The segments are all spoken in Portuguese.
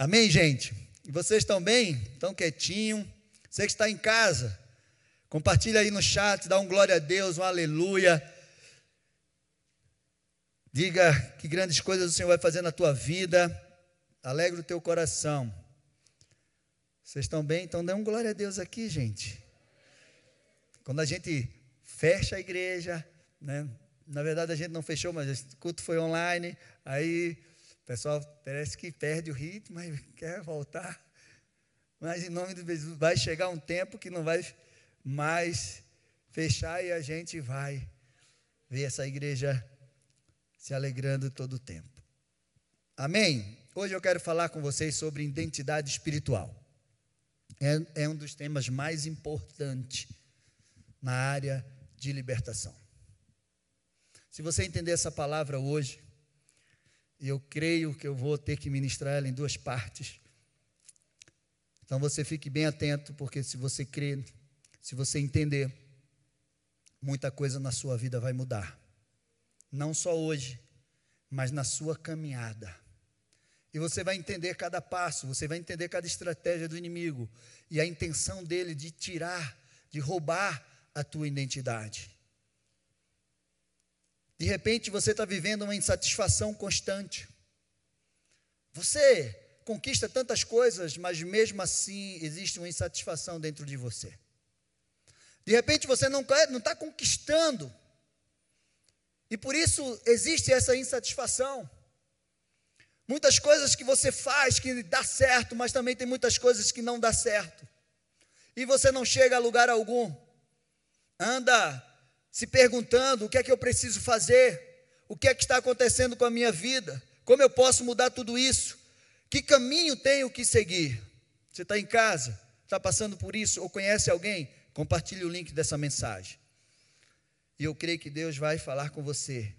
Amém, gente? Vocês estão bem? Estão quietinho? Você que está em casa, compartilha aí no chat, dá um glória a Deus, um aleluia. Diga que grandes coisas o Senhor vai fazer na tua vida. Alegre o teu coração. Vocês estão bem? Então dê um glória a Deus aqui, gente. Quando a gente fecha a igreja, né? Na verdade a gente não fechou, mas o culto foi online. Aí pessoal parece que perde o ritmo, mas quer voltar. Mas em nome de Jesus, vai chegar um tempo que não vai mais fechar e a gente vai ver essa igreja se alegrando todo o tempo. Amém? Hoje eu quero falar com vocês sobre identidade espiritual. É, é um dos temas mais importantes na área de libertação. Se você entender essa palavra hoje, e eu creio que eu vou ter que ministrar ela em duas partes. Então você fique bem atento, porque se você crer, se você entender, muita coisa na sua vida vai mudar. Não só hoje, mas na sua caminhada. E você vai entender cada passo, você vai entender cada estratégia do inimigo e a intenção dele de tirar, de roubar a tua identidade. De repente você está vivendo uma insatisfação constante. Você conquista tantas coisas, mas mesmo assim existe uma insatisfação dentro de você. De repente você não está conquistando, e por isso existe essa insatisfação. Muitas coisas que você faz que dá certo, mas também tem muitas coisas que não dá certo. E você não chega a lugar algum. Anda se perguntando o que é que eu preciso fazer, o que é que está acontecendo com a minha vida, como eu posso mudar tudo isso, que caminho tenho que seguir. Você está em casa, está passando por isso, ou conhece alguém? Compartilhe o link dessa mensagem. E eu creio que Deus vai falar com você.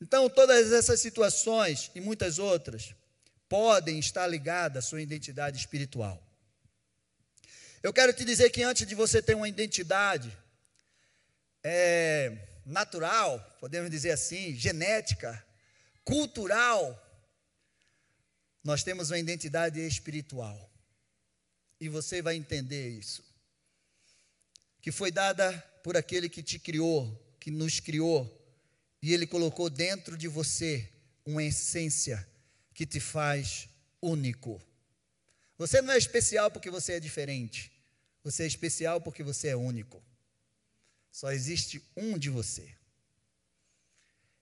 Então, todas essas situações e muitas outras podem estar ligadas à sua identidade espiritual. Eu quero te dizer que antes de você ter uma identidade, é, natural, podemos dizer assim, genética, cultural, nós temos uma identidade espiritual. E você vai entender isso. Que foi dada por aquele que te criou, que nos criou, e ele colocou dentro de você uma essência que te faz único. Você não é especial porque você é diferente. Você é especial porque você é único. Só existe um de você.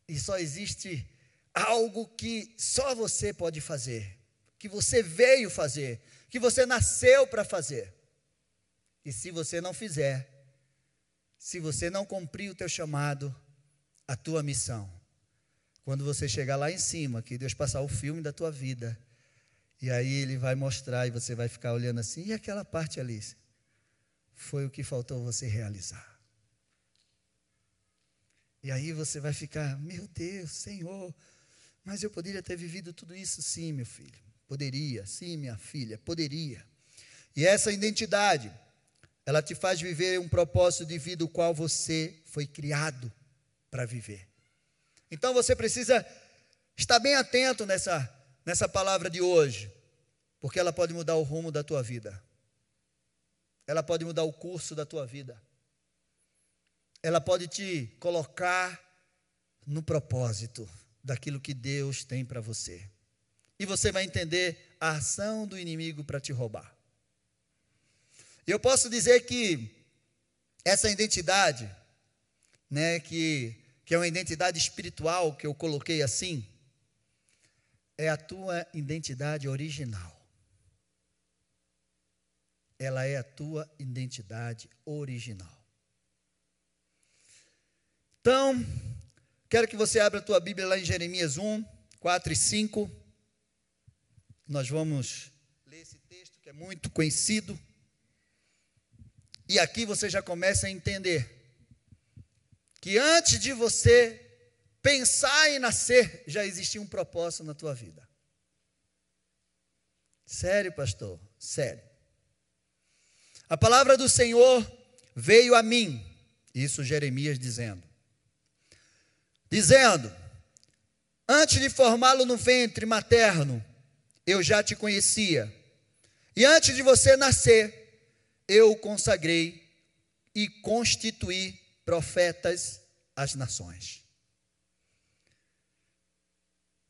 E só existe algo que só você pode fazer, que você veio fazer, que você nasceu para fazer. E se você não fizer, se você não cumprir o teu chamado, a tua missão, quando você chegar lá em cima, que Deus passar o filme da tua vida, e aí ele vai mostrar e você vai ficar olhando assim, e aquela parte ali? Foi o que faltou você realizar. E aí você vai ficar, meu Deus, Senhor, mas eu poderia ter vivido tudo isso, sim, meu filho. Poderia, sim, minha filha, poderia. E essa identidade, ela te faz viver um propósito de vida o qual você foi criado para viver. Então você precisa estar bem atento nessa, nessa palavra de hoje, porque ela pode mudar o rumo da tua vida. Ela pode mudar o curso da tua vida ela pode te colocar no propósito daquilo que Deus tem para você. E você vai entender a ação do inimigo para te roubar. Eu posso dizer que essa identidade, né, que, que é uma identidade espiritual que eu coloquei assim, é a tua identidade original. Ela é a tua identidade original. Então, quero que você abra a tua Bíblia lá em Jeremias 1, 4 e 5. Nós vamos ler esse texto que é muito conhecido. E aqui você já começa a entender que antes de você pensar em nascer, já existia um propósito na tua vida. Sério, pastor? Sério. A palavra do Senhor veio a mim, isso Jeremias dizendo dizendo: Antes de formá-lo no ventre materno, eu já te conhecia. E antes de você nascer, eu consagrei e constituí profetas às nações.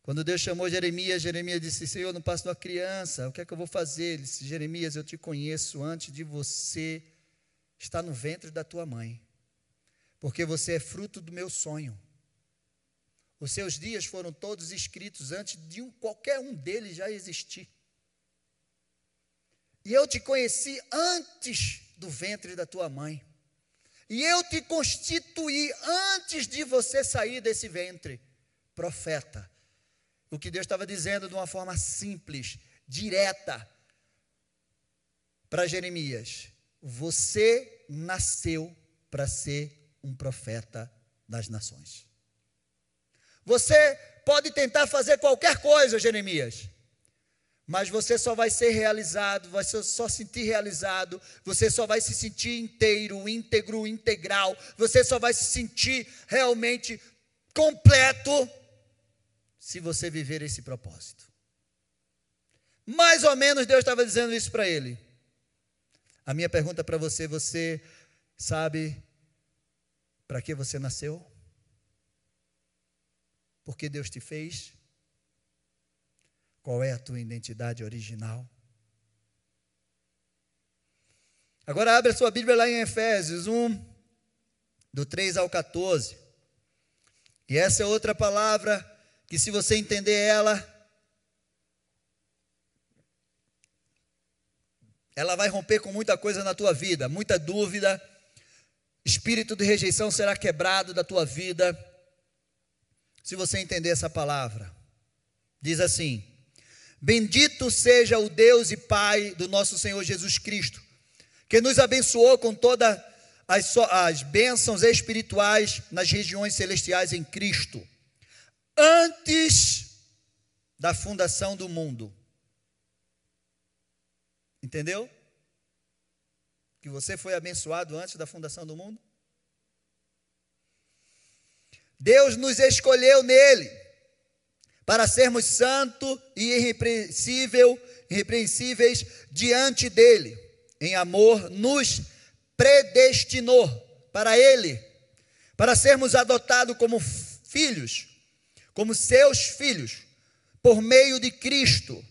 Quando Deus chamou Jeremias, Jeremias disse: Senhor, não passo uma criança, o que é que eu vou fazer? Ele disse: Jeremias, eu te conheço antes de você estar no ventre da tua mãe, porque você é fruto do meu sonho. Os seus dias foram todos escritos antes de um, qualquer um deles já existir. E eu te conheci antes do ventre da tua mãe. E eu te constituí antes de você sair desse ventre, profeta. O que Deus estava dizendo de uma forma simples, direta, para Jeremias: Você nasceu para ser um profeta das nações. Você pode tentar fazer qualquer coisa, Jeremias, mas você só vai ser realizado, vai só sentir realizado, você só vai se sentir inteiro, íntegro, integral, você só vai se sentir realmente completo se você viver esse propósito. Mais ou menos Deus estava dizendo isso para ele. A minha pergunta para você, você sabe para que você nasceu? Porque Deus te fez? Qual é a tua identidade original? Agora abre a sua Bíblia lá em Efésios 1, do 3 ao 14. E essa é outra palavra que, se você entender ela, ela vai romper com muita coisa na tua vida, muita dúvida. Espírito de rejeição será quebrado da tua vida se você entender essa palavra. Diz assim: Bendito seja o Deus e Pai do nosso Senhor Jesus Cristo, que nos abençoou com todas as, as bênçãos espirituais nas regiões celestiais em Cristo, antes da fundação do mundo. Entendeu? Que você foi abençoado antes da fundação do mundo? Deus nos escolheu nele para sermos santos e irrepreensível, irrepreensíveis diante dele. Em amor, nos predestinou para ele, para sermos adotados como filhos, como seus filhos, por meio de Cristo,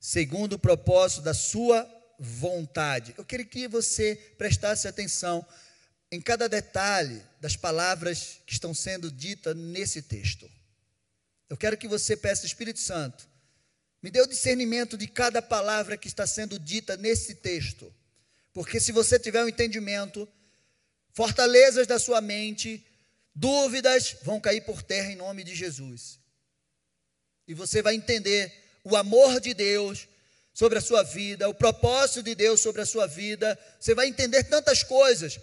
segundo o propósito da sua vontade. Eu queria que você prestasse atenção em cada detalhe das palavras que estão sendo ditas nesse texto. Eu quero que você peça, Espírito Santo, me dê o discernimento de cada palavra que está sendo dita nesse texto. Porque se você tiver um entendimento, fortalezas da sua mente, dúvidas vão cair por terra em nome de Jesus. E você vai entender o amor de Deus sobre a sua vida, o propósito de Deus sobre a sua vida. Você vai entender tantas coisas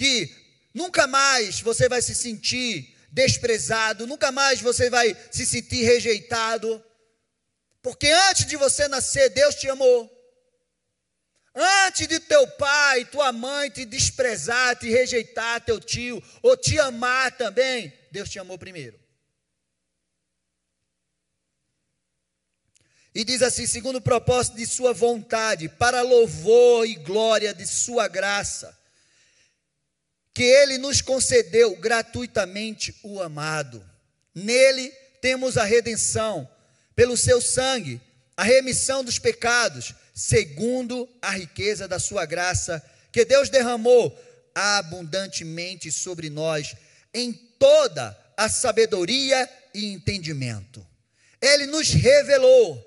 que nunca mais você vai se sentir desprezado, nunca mais você vai se sentir rejeitado, porque antes de você nascer, Deus te amou. Antes de teu pai, tua mãe te desprezar, te rejeitar, teu tio, ou te amar também, Deus te amou primeiro. E diz assim: segundo o propósito de Sua vontade, para louvor e glória de Sua graça, que ele nos concedeu gratuitamente o amado. Nele temos a redenção, pelo seu sangue, a remissão dos pecados, segundo a riqueza da sua graça, que Deus derramou abundantemente sobre nós em toda a sabedoria e entendimento. Ele nos revelou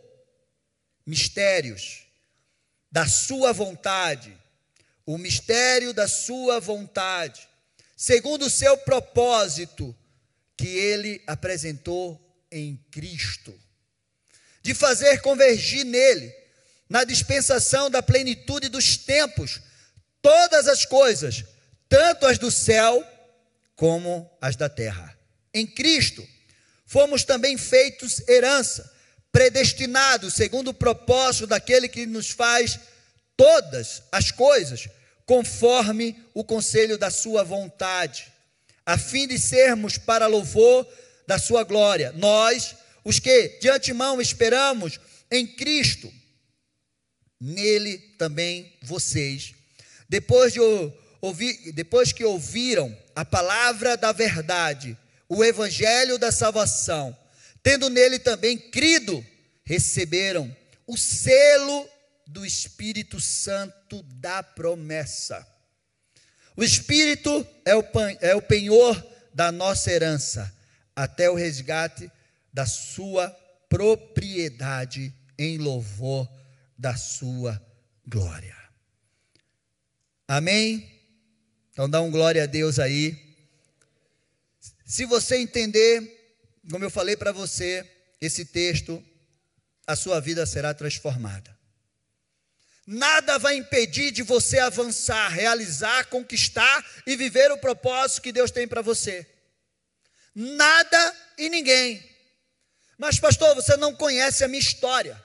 mistérios da sua vontade o mistério da sua vontade, segundo o seu propósito que ele apresentou em Cristo, de fazer convergir nele, na dispensação da plenitude dos tempos, todas as coisas, tanto as do céu como as da terra. Em Cristo, fomos também feitos herança, predestinados segundo o propósito daquele que nos faz todas as coisas conforme o conselho da sua vontade, a fim de sermos para louvor da sua glória. Nós, os que de antemão esperamos em Cristo, nele também vocês, depois de ouvir, depois que ouviram a palavra da verdade, o evangelho da salvação, tendo nele também crido, receberam o selo do Espírito Santo da promessa. O Espírito é o, é o penhor da nossa herança, até o resgate da sua propriedade em louvor da sua glória. Amém? Então dá um glória a Deus aí. Se você entender, como eu falei para você, esse texto, a sua vida será transformada. Nada vai impedir de você avançar, realizar, conquistar e viver o propósito que Deus tem para você. Nada e ninguém. Mas, pastor, você não conhece a minha história.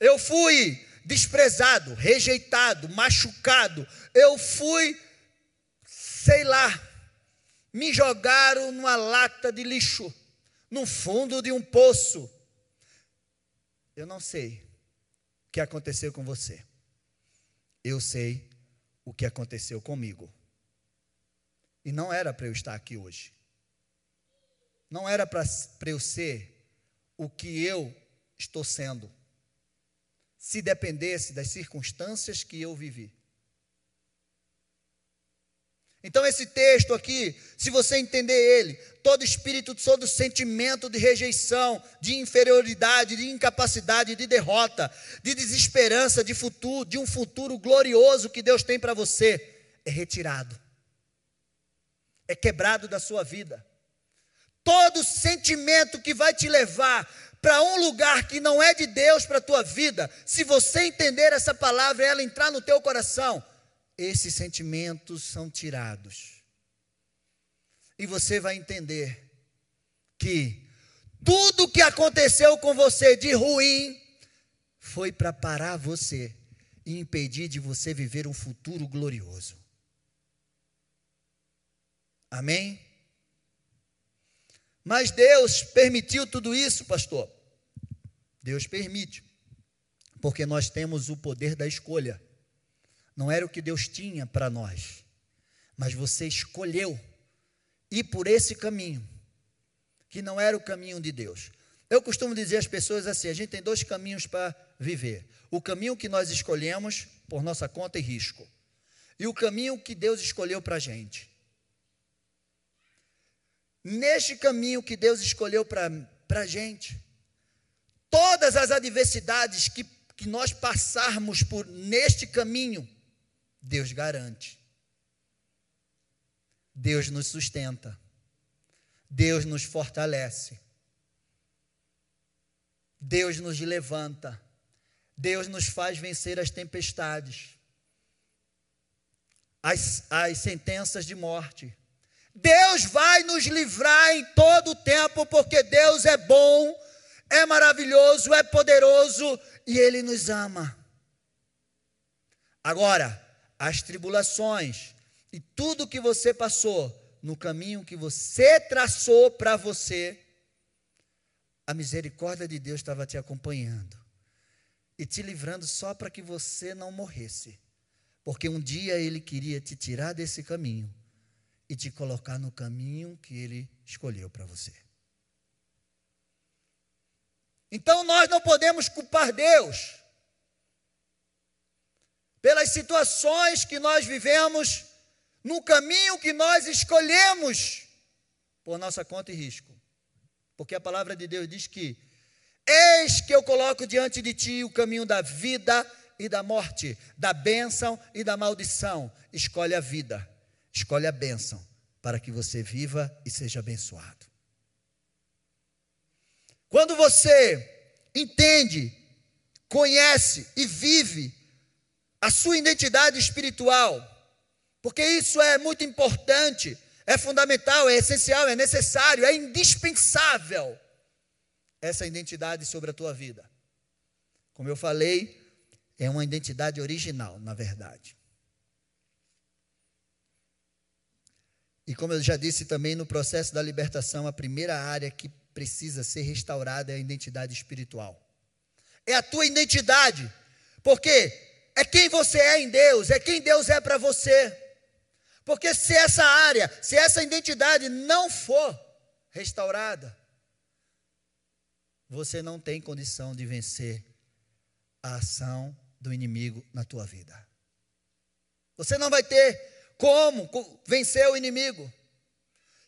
Eu fui desprezado, rejeitado, machucado. Eu fui, sei lá, me jogaram numa lata de lixo, no fundo de um poço. Eu não sei que aconteceu com você. Eu sei o que aconteceu comigo. E não era para eu estar aqui hoje. Não era para eu ser o que eu estou sendo. Se dependesse das circunstâncias que eu vivi. Então, esse texto aqui, se você entender ele, todo espírito, todo sentimento de rejeição, de inferioridade, de incapacidade, de derrota, de desesperança, de futuro, de um futuro glorioso que Deus tem para você, é retirado, é quebrado da sua vida. Todo sentimento que vai te levar para um lugar que não é de Deus para a tua vida, se você entender essa palavra e ela entrar no teu coração, esses sentimentos são tirados. E você vai entender que tudo que aconteceu com você de ruim foi para parar você e impedir de você viver um futuro glorioso. Amém? Mas Deus permitiu tudo isso, pastor? Deus permite, porque nós temos o poder da escolha. Não era o que Deus tinha para nós, mas você escolheu ir por esse caminho, que não era o caminho de Deus. Eu costumo dizer às pessoas assim: a gente tem dois caminhos para viver. O caminho que nós escolhemos por nossa conta e risco, e o caminho que Deus escolheu para a gente. Neste caminho que Deus escolheu para a gente, todas as adversidades que, que nós passarmos por neste caminho, Deus garante. Deus nos sustenta. Deus nos fortalece. Deus nos levanta. Deus nos faz vencer as tempestades, as, as sentenças de morte. Deus vai nos livrar em todo o tempo, porque Deus é bom, é maravilhoso, é poderoso e Ele nos ama. Agora, as tribulações e tudo que você passou no caminho que você traçou para você, a misericórdia de Deus estava te acompanhando e te livrando só para que você não morresse, porque um dia Ele queria te tirar desse caminho e te colocar no caminho que Ele escolheu para você. Então nós não podemos culpar Deus pelas situações que nós vivemos, no caminho que nós escolhemos, por nossa conta e risco. Porque a palavra de Deus diz que: Eis que eu coloco diante de ti o caminho da vida e da morte, da bênção e da maldição. Escolhe a vida, escolhe a bênção, para que você viva e seja abençoado. Quando você entende, conhece e vive a sua identidade espiritual, porque isso é muito importante, é fundamental, é essencial, é necessário, é indispensável essa identidade sobre a tua vida. Como eu falei, é uma identidade original, na verdade. E como eu já disse também, no processo da libertação, a primeira área que precisa ser restaurada é a identidade espiritual. é a tua identidade, porque é quem você é em Deus, é quem Deus é para você. Porque se essa área, se essa identidade não for restaurada, você não tem condição de vencer a ação do inimigo na tua vida. Você não vai ter como vencer o inimigo.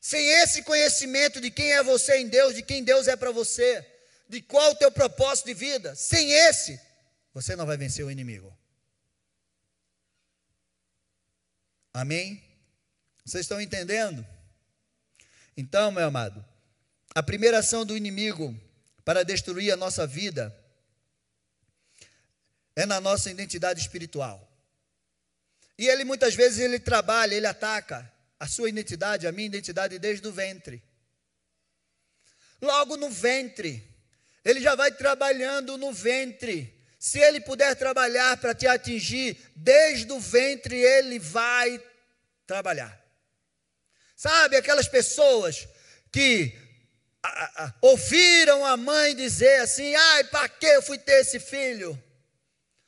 Sem esse conhecimento de quem é você em Deus, de quem Deus é para você, de qual o teu propósito de vida, sem esse, você não vai vencer o inimigo. Amém? Vocês estão entendendo? Então, meu amado, a primeira ação do inimigo para destruir a nossa vida é na nossa identidade espiritual. E ele muitas vezes ele trabalha, ele ataca a sua identidade, a minha identidade desde o ventre. Logo no ventre, ele já vai trabalhando no ventre. Se ele puder trabalhar para te atingir, desde o ventre ele vai trabalhar. Sabe aquelas pessoas que a, a, ouviram a mãe dizer assim: ai, para que eu fui ter esse filho?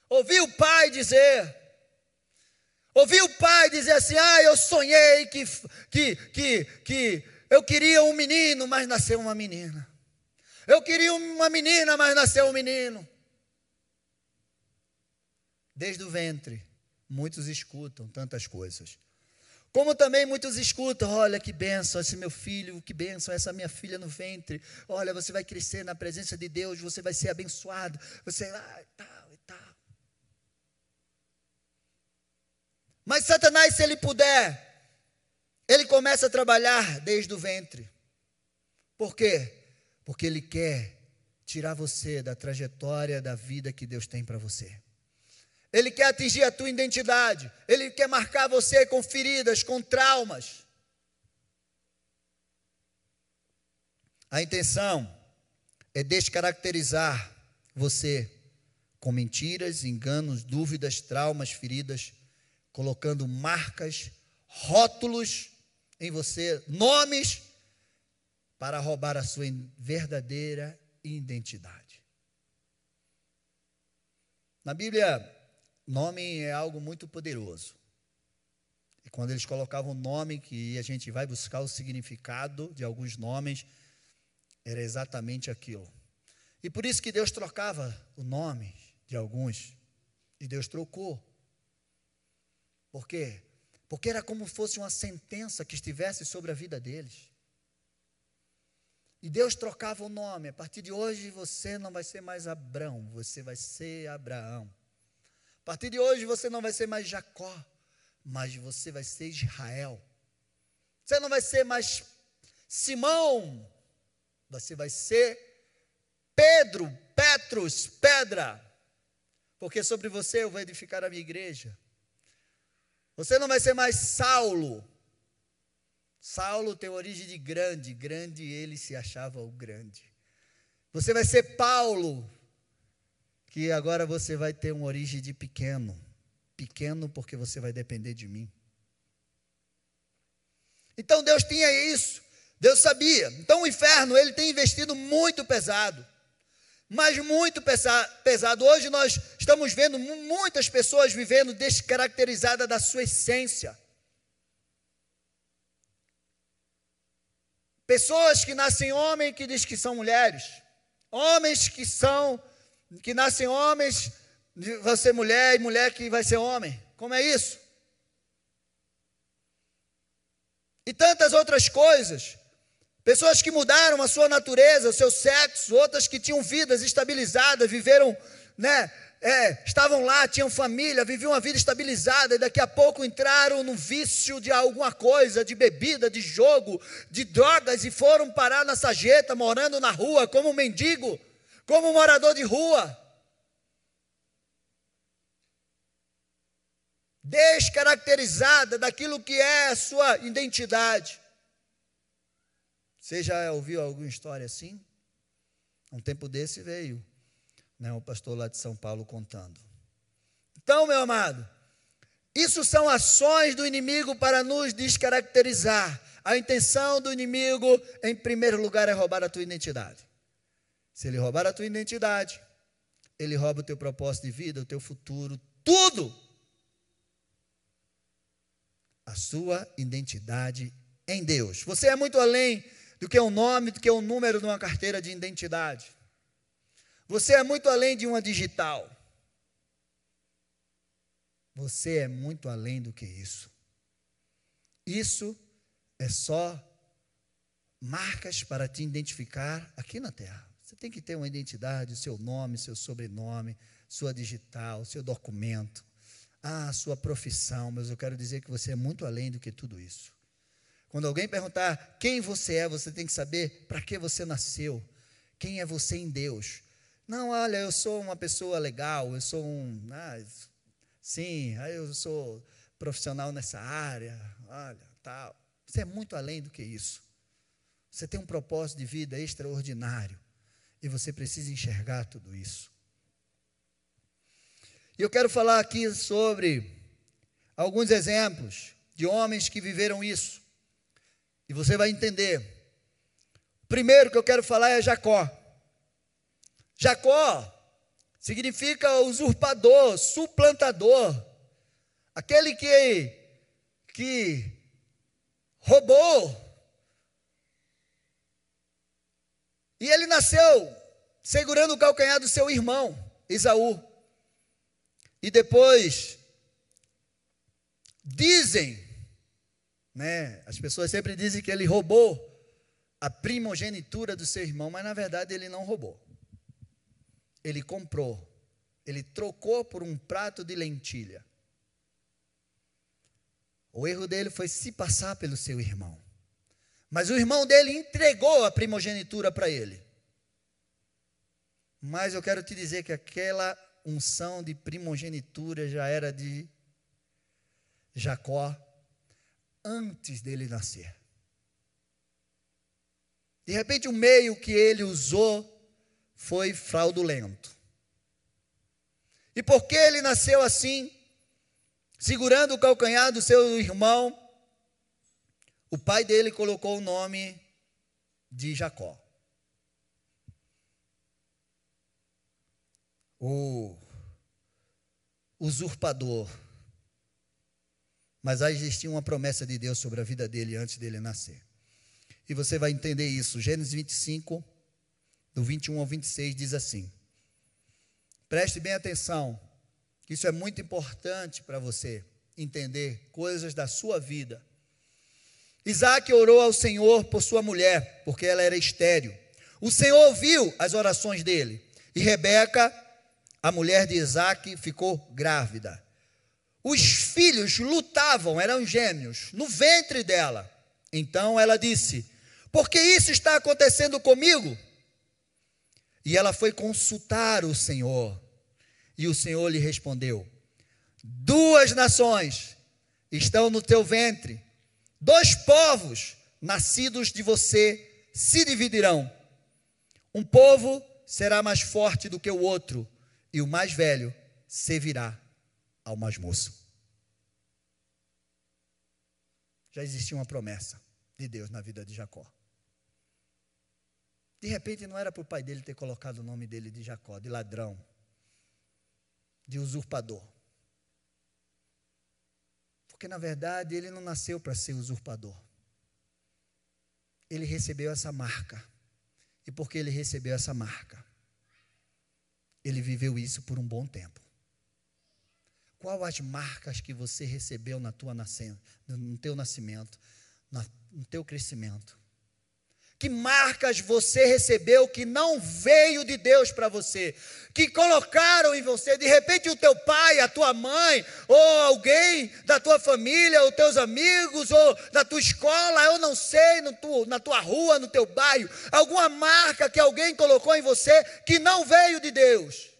Ouvi o pai dizer. Ouvi o pai dizer assim: ah, eu sonhei que, que, que, que eu queria um menino, mas nasceu uma menina. Eu queria uma menina, mas nasceu um menino. Desde o ventre, muitos escutam tantas coisas. Como também muitos escutam, olha que benção esse meu filho, que benção essa minha filha no ventre. Olha, você vai crescer na presença de Deus, você vai ser abençoado. Você, ah, tal e tal. Mas Satanás, se ele puder, ele começa a trabalhar desde o ventre. Por quê? Porque ele quer tirar você da trajetória da vida que Deus tem para você. Ele quer atingir a tua identidade. Ele quer marcar você com feridas, com traumas. A intenção é descaracterizar você com mentiras, enganos, dúvidas, traumas, feridas, colocando marcas, rótulos em você, nomes para roubar a sua verdadeira identidade. Na Bíblia, Nome é algo muito poderoso. E quando eles colocavam nome, que a gente vai buscar o significado de alguns nomes, era exatamente aquilo. E por isso que Deus trocava o nome de alguns. E Deus trocou. Por quê? Porque era como fosse uma sentença que estivesse sobre a vida deles. E Deus trocava o nome. A partir de hoje você não vai ser mais Abrão, você vai ser Abraão. A partir de hoje você não vai ser mais Jacó, mas você vai ser Israel. Você não vai ser mais Simão, você vai ser Pedro, Petrus, pedra, porque sobre você eu vou edificar a minha igreja. Você não vai ser mais Saulo. Saulo tem origem de grande, grande ele se achava o grande. Você vai ser Paulo, que agora você vai ter uma origem de pequeno. Pequeno porque você vai depender de mim. Então Deus tinha isso. Deus sabia. Então o inferno, ele tem investido muito pesado. Mas muito pesado. Hoje nós estamos vendo muitas pessoas vivendo descaracterizadas da sua essência. Pessoas que nascem homem que diz que são mulheres. Homens que são que nascem homens, vai ser mulher, e mulher que vai ser homem. Como é isso? E tantas outras coisas. Pessoas que mudaram a sua natureza, o seu sexo, outras que tinham vidas estabilizadas, viveram, né, é, estavam lá, tinham família, viviam uma vida estabilizada e daqui a pouco entraram no vício de alguma coisa, de bebida, de jogo, de drogas e foram parar na sajeta, morando na rua como um mendigo como morador de rua. Descaracterizada daquilo que é a sua identidade. Você já ouviu alguma história assim? Um tempo desse veio né, o pastor lá de São Paulo contando. Então, meu amado, isso são ações do inimigo para nos descaracterizar. A intenção do inimigo, em primeiro lugar, é roubar a tua identidade. Se ele roubar a tua identidade, ele rouba o teu propósito de vida, o teu futuro, tudo. A sua identidade em Deus. Você é muito além do que um nome, do que um número numa carteira de identidade. Você é muito além de uma digital. Você é muito além do que isso. Isso é só marcas para te identificar aqui na Terra. Você tem que ter uma identidade, seu nome, seu sobrenome, sua digital, seu documento, a sua profissão, mas eu quero dizer que você é muito além do que tudo isso. Quando alguém perguntar quem você é, você tem que saber para que você nasceu, quem é você em Deus. Não, olha, eu sou uma pessoa legal, eu sou um. Ah, sim, eu sou profissional nessa área, olha, tal. Você é muito além do que isso. Você tem um propósito de vida extraordinário. E você precisa enxergar tudo isso. E eu quero falar aqui sobre alguns exemplos de homens que viveram isso. E você vai entender. Primeiro que eu quero falar é Jacó. Jacó significa usurpador, suplantador, aquele que que roubou. E ele nasceu segurando o calcanhar do seu irmão, Isaú. E depois dizem, né? As pessoas sempre dizem que ele roubou a primogenitura do seu irmão, mas na verdade ele não roubou. Ele comprou. Ele trocou por um prato de lentilha. O erro dele foi se passar pelo seu irmão. Mas o irmão dele entregou a primogenitura para ele. Mas eu quero te dizer que aquela unção de primogenitura já era de Jacó antes dele nascer. De repente, o meio que ele usou foi fraudulento. E porque ele nasceu assim, segurando o calcanhar do seu irmão, o pai dele colocou o nome de Jacó. O usurpador. Mas já existia uma promessa de Deus sobre a vida dele antes dele nascer. E você vai entender isso. Gênesis 25, do 21 ao 26, diz assim: Preste bem atenção, isso é muito importante para você entender coisas da sua vida. Isaac orou ao Senhor por sua mulher, porque ela era estéril. O Senhor ouviu as orações dele. E Rebeca, a mulher de Isaac, ficou grávida. Os filhos lutavam, eram gêmeos, no ventre dela. Então ela disse: Por que isso está acontecendo comigo? E ela foi consultar o Senhor. E o Senhor lhe respondeu: Duas nações estão no teu ventre Dois povos nascidos de você se dividirão. Um povo será mais forte do que o outro, e o mais velho servirá ao mais moço. Já existia uma promessa de Deus na vida de Jacó. De repente, não era para o pai dele ter colocado o nome dele de Jacó, de ladrão, de usurpador. Porque na verdade ele não nasceu para ser usurpador. Ele recebeu essa marca. E porque ele recebeu essa marca, ele viveu isso por um bom tempo. Qual as marcas que você recebeu na tua nascente, no teu nascimento, no teu crescimento? Que marcas você recebeu que não veio de Deus para você? Que colocaram em você, de repente o teu pai, a tua mãe, ou alguém da tua família, ou teus amigos, ou da tua escola, eu não sei, tu, na tua rua, no teu bairro, alguma marca que alguém colocou em você que não veio de Deus.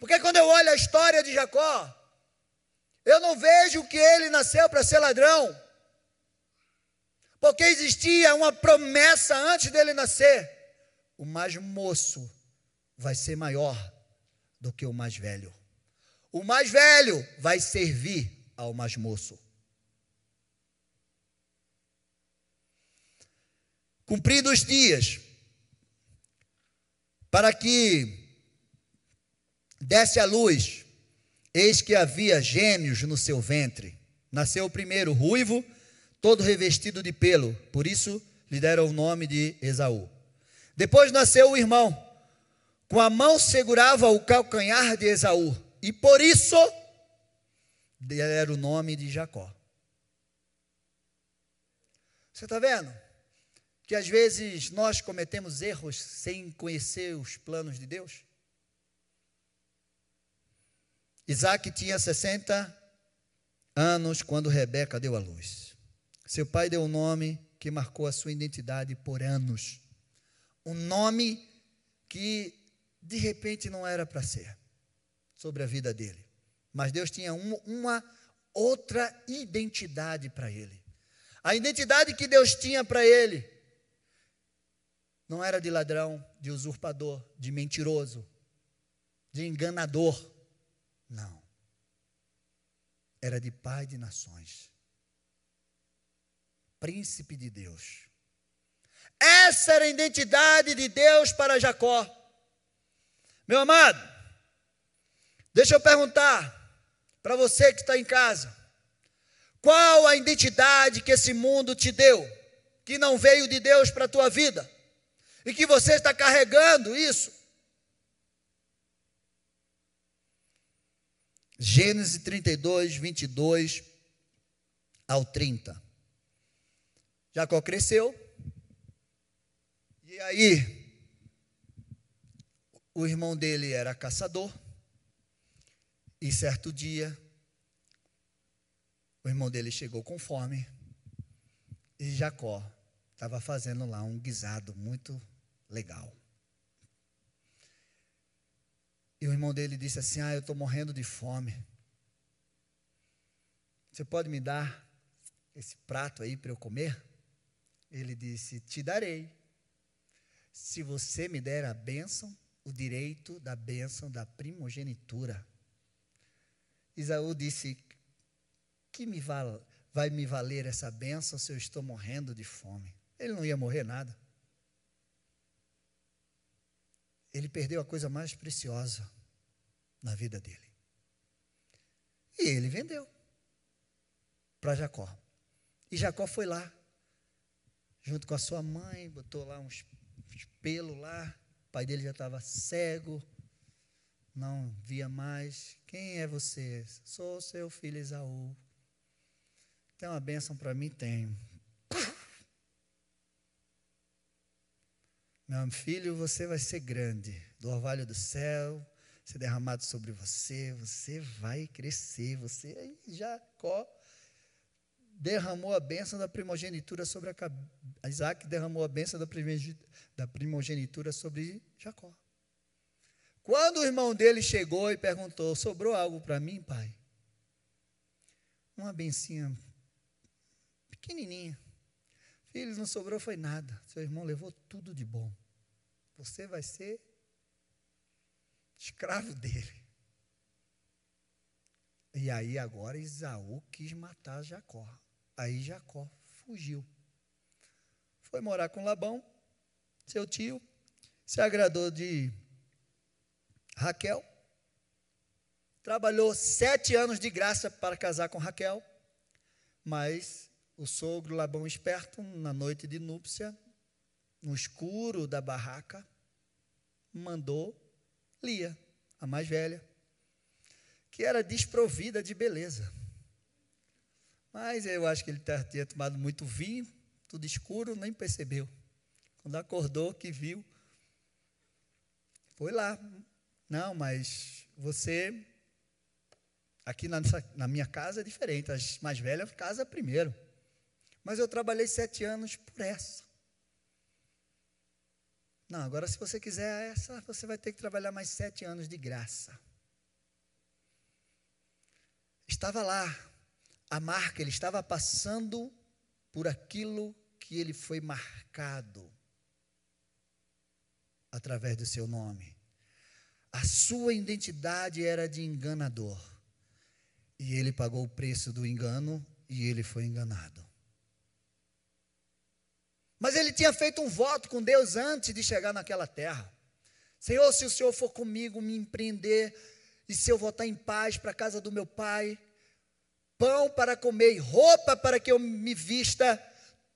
Porque quando eu olho a história de Jacó, eu não vejo que ele nasceu para ser ladrão. Porque existia uma promessa antes dele nascer: o mais moço vai ser maior do que o mais velho. O mais velho vai servir ao mais moço. Cumprindo os dias, para que desce a luz, eis que havia gêmeos no seu ventre. Nasceu o primeiro, ruivo, todo revestido de pelo, por isso lhe deram o nome de Esaú. Depois nasceu o irmão, com a mão segurava o calcanhar de Esaú, e por isso deram o nome de Jacó. Você está vendo? Que às vezes nós cometemos erros sem conhecer os planos de Deus. Isaac tinha 60 anos quando Rebeca deu a luz. Seu pai deu um nome que marcou a sua identidade por anos. Um nome que de repente não era para ser sobre a vida dele. Mas Deus tinha um, uma outra identidade para ele. A identidade que Deus tinha para ele não era de ladrão, de usurpador, de mentiroso, de enganador. Não. Era de pai de nações. Príncipe de Deus. Essa era a identidade de Deus para Jacó. Meu amado, deixa eu perguntar para você que está em casa. Qual a identidade que esse mundo te deu, que não veio de Deus para a tua vida, e que você está carregando isso? Gênesis 32, 22 ao 30. Jacó cresceu, e aí, o irmão dele era caçador, e certo dia, o irmão dele chegou com fome e Jacó estava fazendo lá um guisado muito legal. E o irmão dele disse assim: Ah, eu estou morrendo de fome. Você pode me dar esse prato aí para eu comer? Ele disse: Te darei. Se você me der a bênção, o direito da bênção da primogenitura. Isaú disse: que me vai me valer essa bênção se eu estou morrendo de fome? Ele não ia morrer nada. Ele perdeu a coisa mais preciosa na vida dele. E ele vendeu para Jacó. E Jacó foi lá, junto com a sua mãe, botou lá uns, uns pelos lá. O pai dele já estava cego, não via mais. Quem é você? Sou seu filho Esaú. Tem uma bênção para mim? Tenho. Meu filho, você vai ser grande. Do orvalho do céu, ser derramado sobre você. Você vai crescer. Você, aí, Jacó, derramou a bênção da primogenitura sobre a. Isaac derramou a bênção da primogenitura sobre Jacó. Quando o irmão dele chegou e perguntou: Sobrou algo para mim, pai? Uma bencinha pequenininha. Filhos, não sobrou foi nada. Seu irmão levou tudo de bom. Você vai ser escravo dele. E aí agora Isaú quis matar Jacó. Aí Jacó fugiu. Foi morar com Labão, seu tio, se agradou de Raquel, trabalhou sete anos de graça para casar com Raquel, mas o sogro Labão esperto, na noite de núpcia, no escuro da barraca, mandou Lia, a mais velha, que era desprovida de beleza. Mas eu acho que ele tinha tomado muito vinho, tudo escuro, nem percebeu. Quando acordou, que viu, foi lá. Não, mas você, aqui na, na minha casa é diferente, as mais velhas casa primeiro. Mas eu trabalhei sete anos por essa. Não, agora se você quiser essa, você vai ter que trabalhar mais sete anos de graça. Estava lá, a marca, ele estava passando por aquilo que ele foi marcado através do seu nome. A sua identidade era de enganador. E ele pagou o preço do engano e ele foi enganado. Mas ele tinha feito um voto com Deus antes de chegar naquela terra. Senhor, se o Senhor for comigo, me empreender, e se eu voltar em paz para a casa do meu pai, pão para comer e roupa para que eu me vista,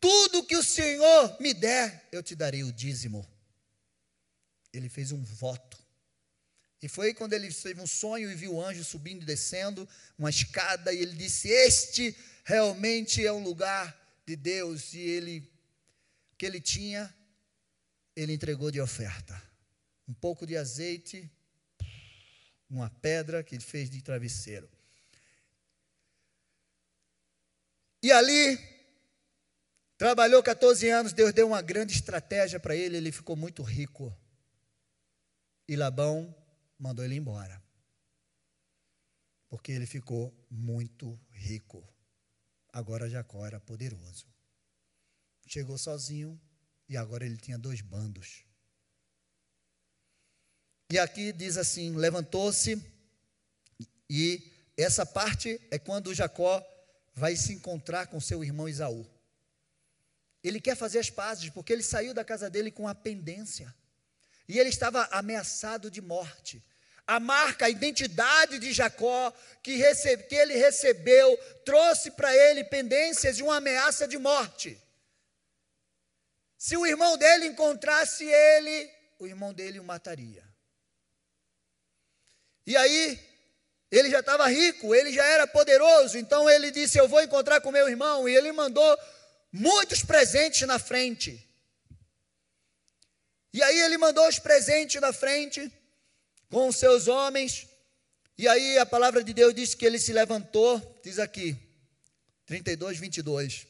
tudo que o Senhor me der, eu te darei o dízimo. Ele fez um voto. E foi quando ele teve um sonho e viu o anjo subindo e descendo uma escada, e ele disse: Este realmente é um lugar de Deus. E ele, que ele tinha, ele entregou de oferta. Um pouco de azeite, uma pedra que ele fez de travesseiro. E ali, trabalhou 14 anos, Deus deu uma grande estratégia para ele, ele ficou muito rico. E Labão mandou ele embora. Porque ele ficou muito rico. Agora Jacó era poderoso. Chegou sozinho e agora ele tinha dois bandos. E aqui diz assim: levantou-se, e essa parte é quando Jacó vai se encontrar com seu irmão Isaú. Ele quer fazer as pazes, porque ele saiu da casa dele com a pendência. E ele estava ameaçado de morte. A marca, a identidade de Jacó que, recebe, que ele recebeu, trouxe para ele pendências e uma ameaça de morte. Se o irmão dele encontrasse ele, o irmão dele o mataria. E aí, ele já estava rico, ele já era poderoso, então ele disse: Eu vou encontrar com meu irmão. E ele mandou muitos presentes na frente. E aí ele mandou os presentes na frente com os seus homens. E aí a palavra de Deus diz que ele se levantou, diz aqui, 32, 22.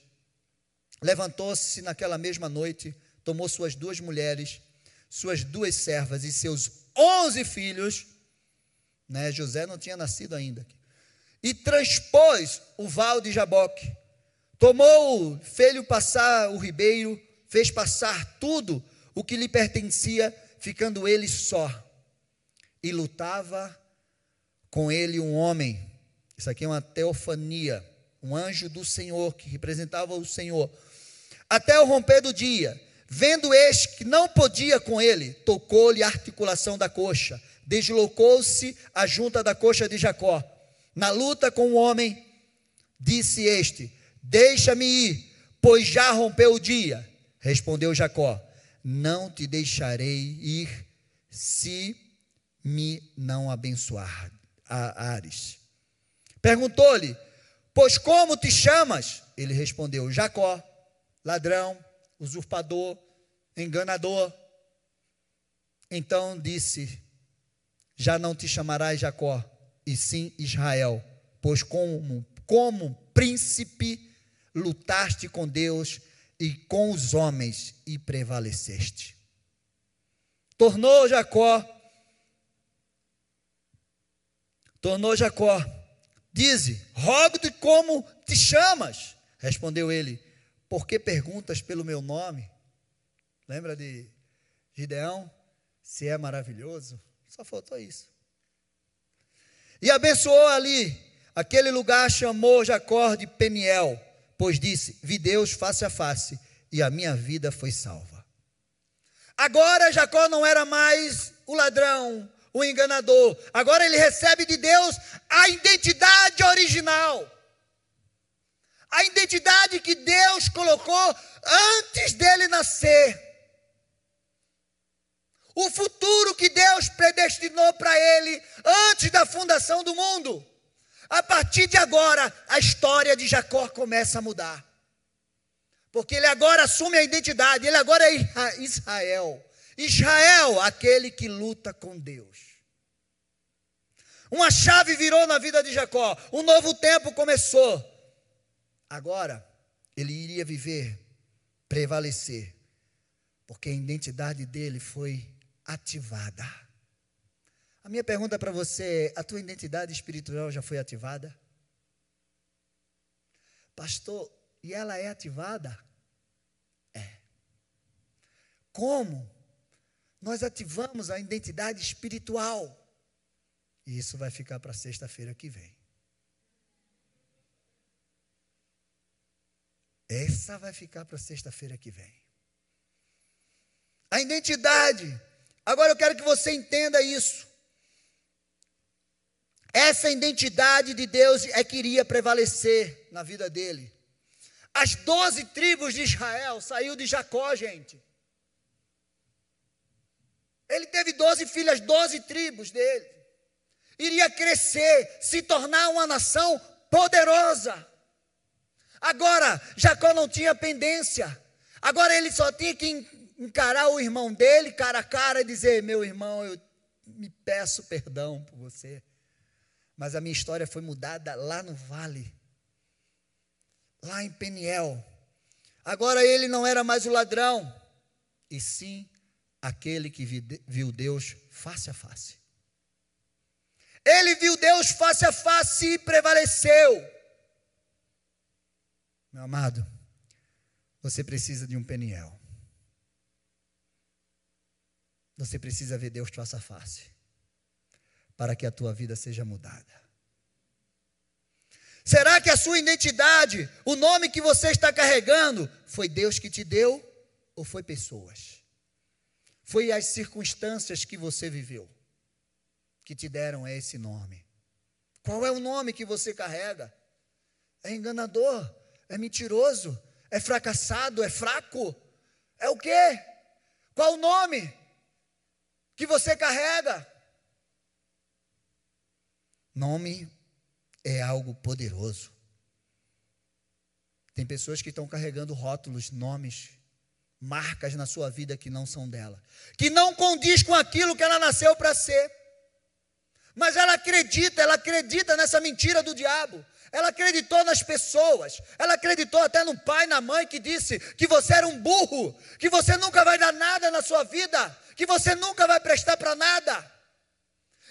Levantou-se naquela mesma noite, tomou suas duas mulheres, suas duas servas e seus onze filhos. Né? José não tinha nascido ainda. E transpôs o val de Jaboque. Tomou, fez passar o ribeiro, fez passar tudo o que lhe pertencia, ficando ele só. E lutava com ele um homem. Isso aqui é uma teofania, um anjo do Senhor que representava o Senhor até o romper do dia. Vendo este que não podia com ele, tocou-lhe a articulação da coxa, deslocou-se a junta da coxa de Jacó. Na luta com o homem, disse este: Deixa-me ir, pois já rompeu o dia. Respondeu Jacó: Não te deixarei ir se me não abençoar. Ares. Perguntou-lhe: Pois como te chamas? Ele respondeu: Jacó ladrão, usurpador, enganador. Então disse: Já não te chamarás Jacó, e sim Israel, pois como, como príncipe lutaste com Deus e com os homens e prevaleceste. Tornou Jacó, tornou Jacó, dize, rogo-te como te chamas. Respondeu ele, por que perguntas pelo meu nome? Lembra de Gideão? Se é maravilhoso? Só faltou isso. E abençoou ali, aquele lugar chamou Jacó de Peniel, pois disse: Vi Deus face a face, e a minha vida foi salva. Agora Jacó não era mais o ladrão, o enganador. Agora ele recebe de Deus a identidade original a identidade que Deus colocou antes dele nascer. O futuro que Deus predestinou para ele antes da fundação do mundo. A partir de agora, a história de Jacó começa a mudar. Porque ele agora assume a identidade, ele agora é Israel. Israel, aquele que luta com Deus. Uma chave virou na vida de Jacó, um novo tempo começou. Agora, ele iria viver, prevalecer, porque a identidade dele foi ativada. A minha pergunta para você é: a tua identidade espiritual já foi ativada? Pastor, e ela é ativada? É. Como? Nós ativamos a identidade espiritual. E isso vai ficar para sexta-feira que vem. Essa vai ficar para sexta-feira que vem. A identidade Agora eu quero que você entenda isso. Essa identidade de Deus é que iria prevalecer na vida dele. As doze tribos de Israel saiu de Jacó, gente. Ele teve doze filhas, doze tribos dele. Iria crescer, se tornar uma nação poderosa. Agora, Jacó não tinha pendência. Agora ele só tinha que encarar o irmão dele cara a cara e dizer: Meu irmão, eu me peço perdão por você. Mas a minha história foi mudada lá no vale, lá em Peniel. Agora ele não era mais o ladrão, e sim aquele que viu Deus face a face. Ele viu Deus face a face e prevaleceu. Meu amado, você precisa de um Peniel. Você precisa ver Deus face a face para que a tua vida seja mudada. Será que a sua identidade, o nome que você está carregando, foi Deus que te deu ou foi pessoas? Foi as circunstâncias que você viveu que te deram esse nome? Qual é o nome que você carrega? É enganador, é mentiroso, é fracassado, é fraco. É o quê? Qual o nome que você carrega? Nome é algo poderoso. Tem pessoas que estão carregando rótulos, nomes, marcas na sua vida que não são dela, que não condiz com aquilo que ela nasceu para ser. Mas ela acredita, ela acredita nessa mentira do diabo. Ela acreditou nas pessoas, ela acreditou até no pai, na mãe que disse que você era um burro, que você nunca vai dar nada na sua vida, que você nunca vai prestar para nada.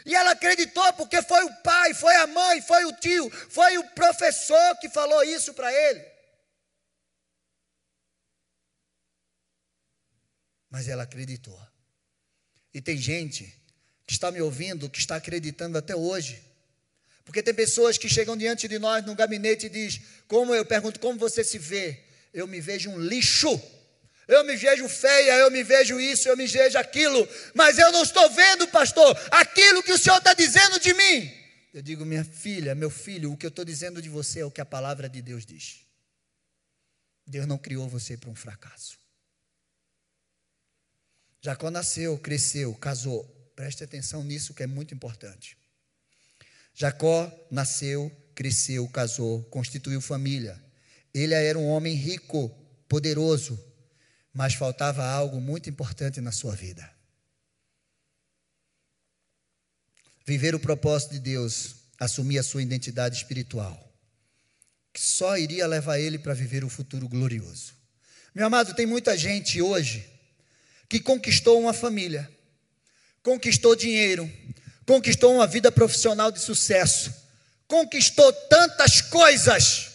E ela acreditou porque foi o pai, foi a mãe, foi o tio, foi o professor que falou isso para ele. Mas ela acreditou. E tem gente que está me ouvindo, que está acreditando até hoje porque tem pessoas que chegam diante de nós no gabinete e diz: "Como eu pergunto, como você se vê?" Eu me vejo um lixo. Eu me vejo feia, eu me vejo isso, eu me vejo aquilo, mas eu não estou vendo, pastor, aquilo que o Senhor está dizendo de mim. Eu digo, minha filha, meu filho, o que eu estou dizendo de você é o que a palavra de Deus diz. Deus não criou você para um fracasso. Jacó nasceu, cresceu, casou. Preste atenção nisso que é muito importante. Jacó nasceu, cresceu, casou, constituiu família. Ele era um homem rico, poderoso, mas faltava algo muito importante na sua vida. Viver o propósito de Deus, assumir a sua identidade espiritual, que só iria levar ele para viver o futuro glorioso. Meu amado, tem muita gente hoje que conquistou uma família, conquistou dinheiro, conquistou uma vida profissional de sucesso, conquistou tantas coisas,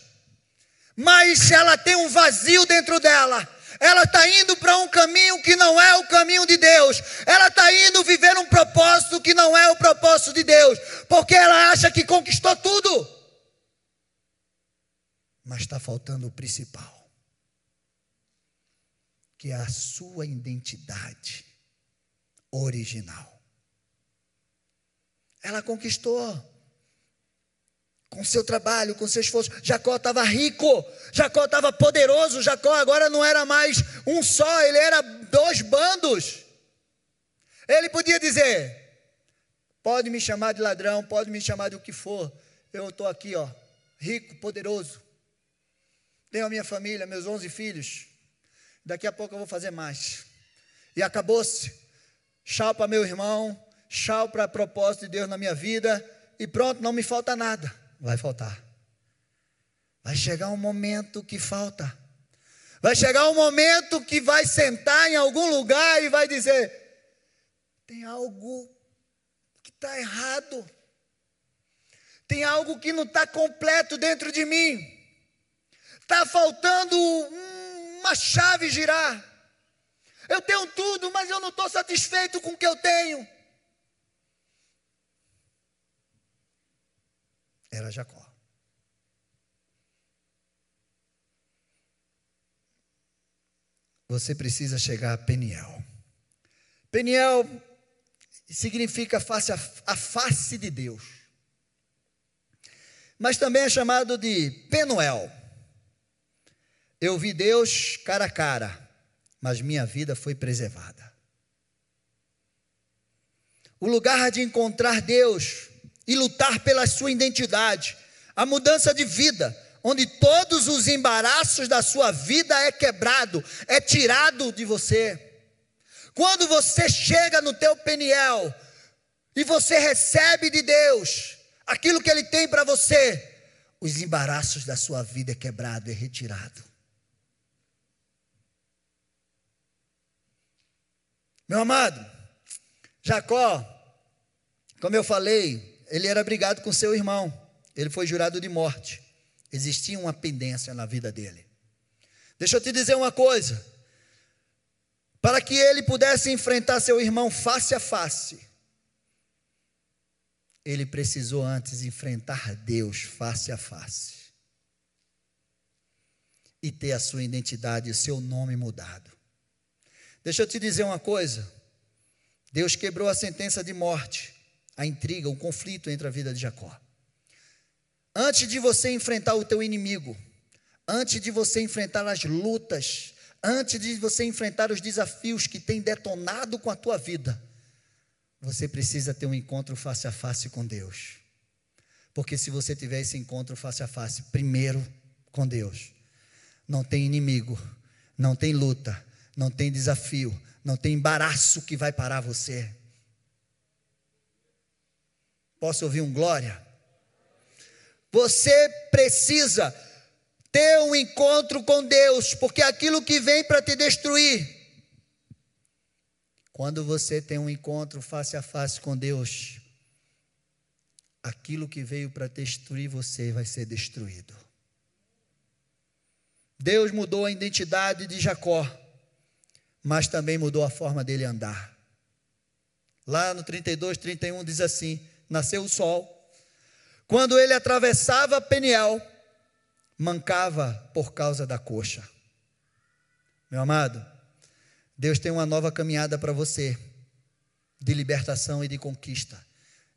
mas ela tem um vazio dentro dela. Ela está indo para um caminho que não é o caminho de Deus. Ela está indo viver um propósito que não é o propósito de Deus, porque ela acha que conquistou tudo. Mas está faltando o principal, que é a sua identidade original. Ela conquistou. Com seu trabalho, com seu esforço. Jacó estava rico, Jacó estava poderoso. Jacó agora não era mais um só, ele era dois bandos. Ele podia dizer: pode me chamar de ladrão, pode me chamar de o que for. Eu estou aqui, ó, rico, poderoso. Tenho a minha família, meus onze filhos. Daqui a pouco eu vou fazer mais. E acabou-se. Tchau para meu irmão, tchau para propósito de Deus na minha vida e pronto, não me falta nada. Vai faltar. Vai chegar um momento que falta. Vai chegar um momento que vai sentar em algum lugar e vai dizer: tem algo que está errado. Tem algo que não está completo dentro de mim. Está faltando uma chave girar. Eu tenho tudo, mas eu não estou satisfeito com o que eu tenho. Era Jacó. Você precisa chegar a Peniel. Peniel significa face a, a face de Deus. Mas também é chamado de Penuel. Eu vi Deus cara a cara, mas minha vida foi preservada. O lugar de encontrar Deus e lutar pela sua identidade, a mudança de vida, onde todos os embaraços da sua vida é quebrado, é tirado de você. Quando você chega no teu Peniel e você recebe de Deus aquilo que ele tem para você, os embaraços da sua vida é quebrado, é retirado. Meu amado, Jacó, como eu falei, ele era brigado com seu irmão, ele foi jurado de morte. Existia uma pendência na vida dele. Deixa eu te dizer uma coisa: para que ele pudesse enfrentar seu irmão face a face, ele precisou antes enfrentar Deus face a face e ter a sua identidade, o seu nome mudado. Deixa eu te dizer uma coisa. Deus quebrou a sentença de morte, a intriga, o conflito entre a vida de Jacó. Antes de você enfrentar o teu inimigo, antes de você enfrentar as lutas, antes de você enfrentar os desafios que têm detonado com a tua vida, você precisa ter um encontro face a face com Deus. Porque se você tiver esse encontro face a face, primeiro com Deus, não tem inimigo, não tem luta, não tem desafio, não tem embaraço que vai parar você. Posso ouvir um glória? Você precisa ter um encontro com Deus, porque aquilo que vem para te destruir, quando você tem um encontro face a face com Deus, aquilo que veio para destruir você vai ser destruído. Deus mudou a identidade de Jacó mas também mudou a forma dele andar. Lá no 32, 31 diz assim: Nasceu o sol. Quando ele atravessava Peniel, mancava por causa da coxa. Meu amado, Deus tem uma nova caminhada para você, de libertação e de conquista.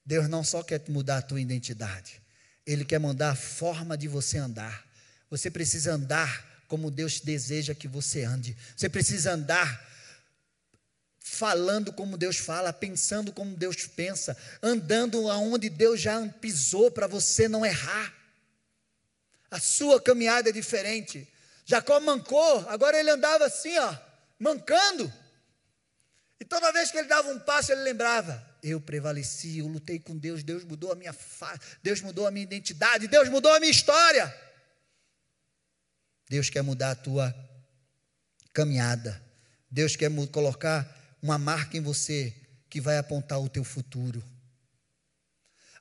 Deus não só quer mudar a tua identidade, Ele quer mudar a forma de você andar. Você precisa andar como Deus deseja que você ande. Você precisa andar falando como Deus fala, pensando como Deus pensa, andando aonde Deus já pisou para você não errar. A sua caminhada é diferente. Jacó mancou, agora ele andava assim, ó, mancando. E toda vez que ele dava um passo, ele lembrava: eu prevaleci, eu lutei com Deus, Deus mudou a minha face, Deus mudou a minha identidade, Deus mudou a minha história. Deus quer mudar a tua caminhada. Deus quer colocar uma marca em você que vai apontar o teu futuro.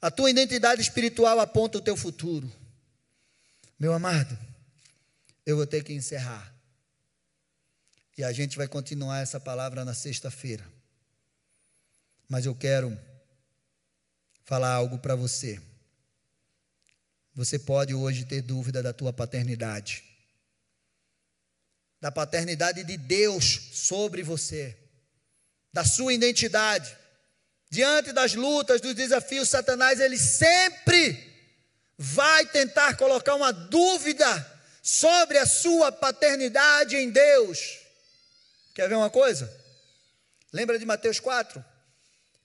A tua identidade espiritual aponta o teu futuro. Meu amado, eu vou ter que encerrar. E a gente vai continuar essa palavra na sexta-feira. Mas eu quero falar algo para você. Você pode hoje ter dúvida da tua paternidade da paternidade de Deus sobre você, da sua identidade. Diante das lutas, dos desafios, Satanás, ele sempre vai tentar colocar uma dúvida sobre a sua paternidade em Deus. Quer ver uma coisa? Lembra de Mateus 4?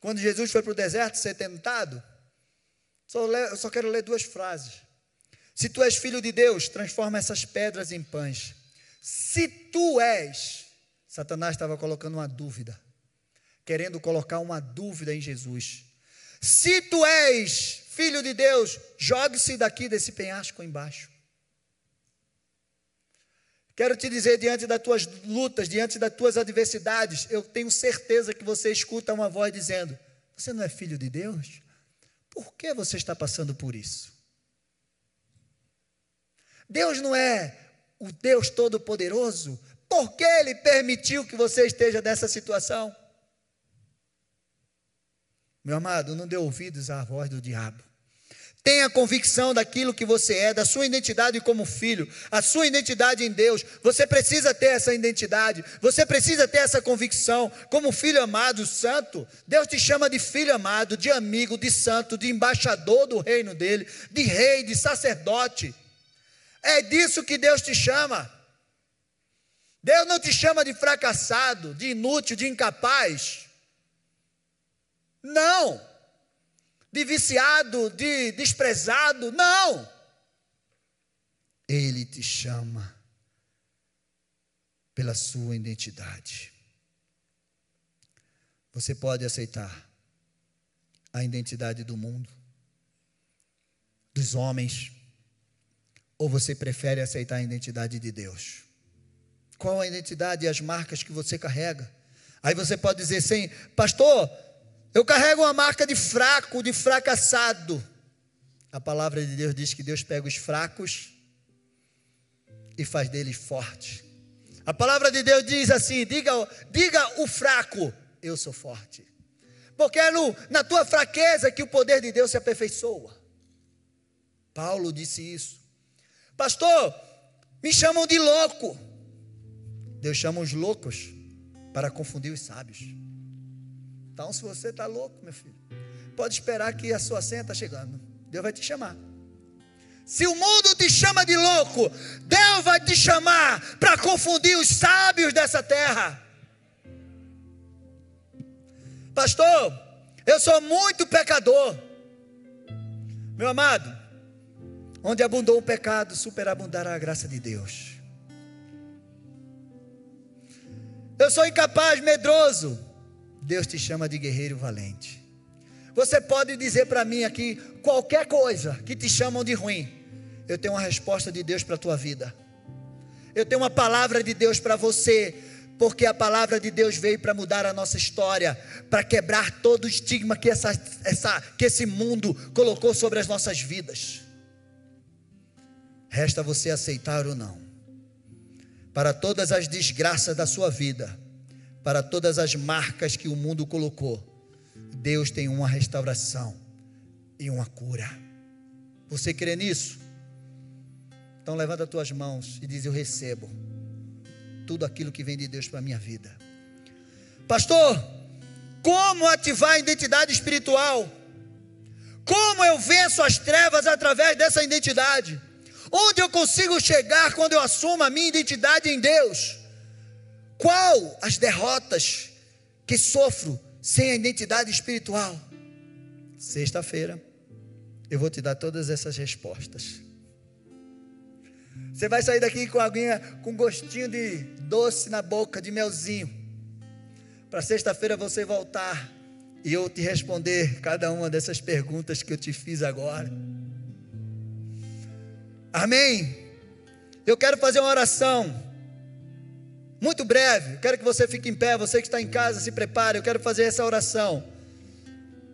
Quando Jesus foi para o deserto ser tentado? Só, eu só quero ler duas frases. Se tu és filho de Deus, transforma essas pedras em pães. Se tu és, Satanás estava colocando uma dúvida, querendo colocar uma dúvida em Jesus. Se tu és filho de Deus, jogue-se daqui desse penhasco embaixo. Quero te dizer, diante das tuas lutas, diante das tuas adversidades, eu tenho certeza que você escuta uma voz dizendo: Você não é filho de Deus? Por que você está passando por isso? Deus não é o Deus Todo-Poderoso, por que Ele permitiu que você esteja nessa situação? Meu amado, não dê ouvidos à voz do diabo. Tenha convicção daquilo que você é, da sua identidade como filho, a sua identidade em Deus. Você precisa ter essa identidade, você precisa ter essa convicção. Como filho amado, santo, Deus te chama de filho amado, de amigo, de santo, de embaixador do reino dele, de rei, de sacerdote. É disso que Deus te chama. Deus não te chama de fracassado, de inútil, de incapaz. Não de viciado, de desprezado. Não! Ele te chama pela sua identidade. Você pode aceitar a identidade do mundo, dos homens, ou você prefere aceitar a identidade de Deus? Qual a identidade e as marcas que você carrega? Aí você pode dizer assim, pastor, eu carrego uma marca de fraco, de fracassado. A palavra de Deus diz que Deus pega os fracos e faz deles fortes. A palavra de Deus diz assim: diga, diga o fraco, eu sou forte. Porque é no, na tua fraqueza que o poder de Deus se aperfeiçoa. Paulo disse isso. Pastor, me chamam de louco. Deus chama os loucos para confundir os sábios. Então, se você está louco, meu filho, pode esperar que a sua senha está chegando. Deus vai te chamar. Se o mundo te chama de louco, Deus vai te chamar para confundir os sábios dessa terra. Pastor, eu sou muito pecador. Meu amado, onde abundou o pecado, superabundará a graça de Deus. Eu sou incapaz, medroso. Deus te chama de guerreiro valente. Você pode dizer para mim aqui qualquer coisa que te chamam de ruim. Eu tenho uma resposta de Deus para a tua vida. Eu tenho uma palavra de Deus para você, porque a palavra de Deus veio para mudar a nossa história, para quebrar todo o estigma que, essa, essa, que esse mundo colocou sobre as nossas vidas. Resta você aceitar ou não. Para todas as desgraças da sua vida, para todas as marcas que o mundo colocou, Deus tem uma restauração e uma cura. Você crê nisso? Então levanta as tuas mãos e diz: Eu recebo tudo aquilo que vem de Deus para a minha vida. Pastor, como ativar a identidade espiritual? Como eu venço as trevas através dessa identidade? Onde eu consigo chegar quando eu assumo a minha identidade em Deus? Qual as derrotas que sofro sem a identidade espiritual? Sexta-feira eu vou te dar todas essas respostas. Você vai sair daqui com aguinha com gostinho de doce na boca, de melzinho. Para sexta-feira você voltar e eu te responder cada uma dessas perguntas que eu te fiz agora. Amém? Eu quero fazer uma oração. Muito breve, quero que você fique em pé, você que está em casa, se prepare. Eu quero fazer essa oração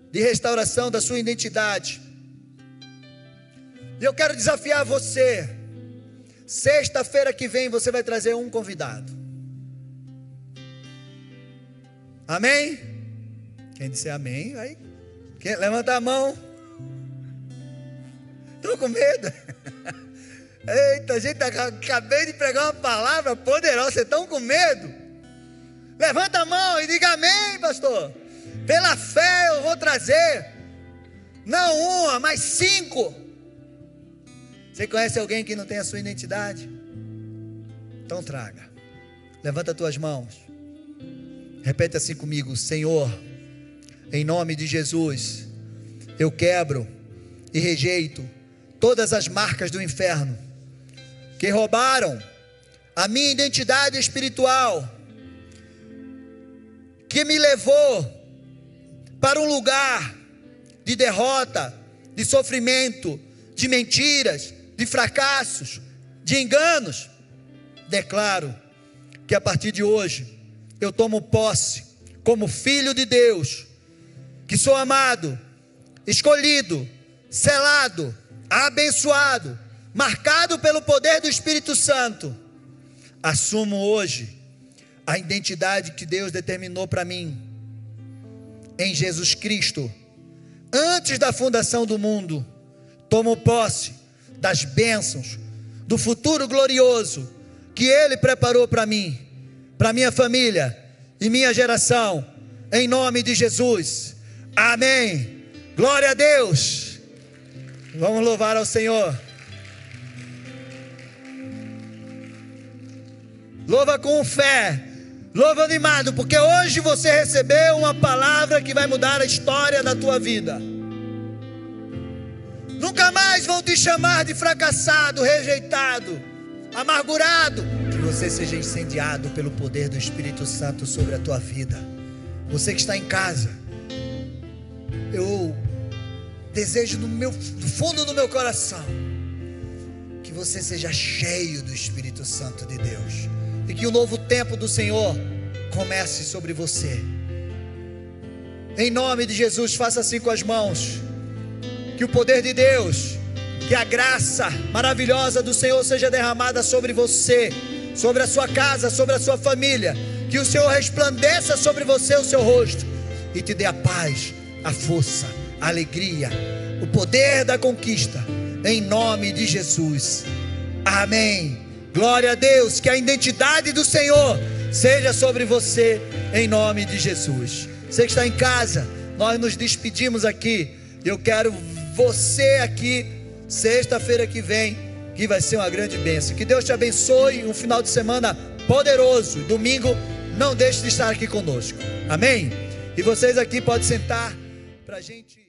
de restauração da sua identidade. E eu quero desafiar você. Sexta-feira que vem você vai trazer um convidado. Amém? Quem disser amém, vai. Quem, levanta a mão. Estou com medo. Eita, gente, acabei de pregar uma palavra poderosa. Vocês estão com medo? Levanta a mão e diga amém, pastor. Pela fé eu vou trazer. Não uma, mas cinco. Você conhece alguém que não tem a sua identidade? Então traga. Levanta as tuas mãos. Repete assim comigo: Senhor, em nome de Jesus, eu quebro e rejeito todas as marcas do inferno que roubaram a minha identidade espiritual, que me levou para um lugar de derrota, de sofrimento, de mentiras, de fracassos, de enganos. Declaro que a partir de hoje eu tomo posse como filho de Deus, que sou amado, escolhido, selado, abençoado marcado pelo poder do Espírito Santo, assumo hoje a identidade que Deus determinou para mim em Jesus Cristo. Antes da fundação do mundo, Tomo posse das bênçãos, do futuro glorioso que Ele preparou para mim, para minha família e minha geração, em nome de Jesus. Amém. Glória a Deus. Vamos louvar ao Senhor. Louva com fé. Louva animado, porque hoje você recebeu uma palavra que vai mudar a história da tua vida. Nunca mais vão te chamar de fracassado, rejeitado, amargurado. Que você seja incendiado pelo poder do Espírito Santo sobre a tua vida. Você que está em casa, eu desejo no, meu, no fundo do meu coração que você seja cheio do Espírito Santo de Deus e que o novo tempo do Senhor comece sobre você. Em nome de Jesus, faça assim com as mãos que o poder de Deus, que a graça maravilhosa do Senhor seja derramada sobre você, sobre a sua casa, sobre a sua família, que o Senhor resplandeça sobre você o seu rosto e te dê a paz, a força, a alegria, o poder da conquista, em nome de Jesus. Amém. Glória a Deus, que a identidade do Senhor seja sobre você, em nome de Jesus. Você que está em casa, nós nos despedimos aqui. Eu quero você aqui, sexta-feira que vem, que vai ser uma grande bênção. Que Deus te abençoe, um final de semana poderoso. Domingo, não deixe de estar aqui conosco. Amém? E vocês aqui podem sentar para a gente.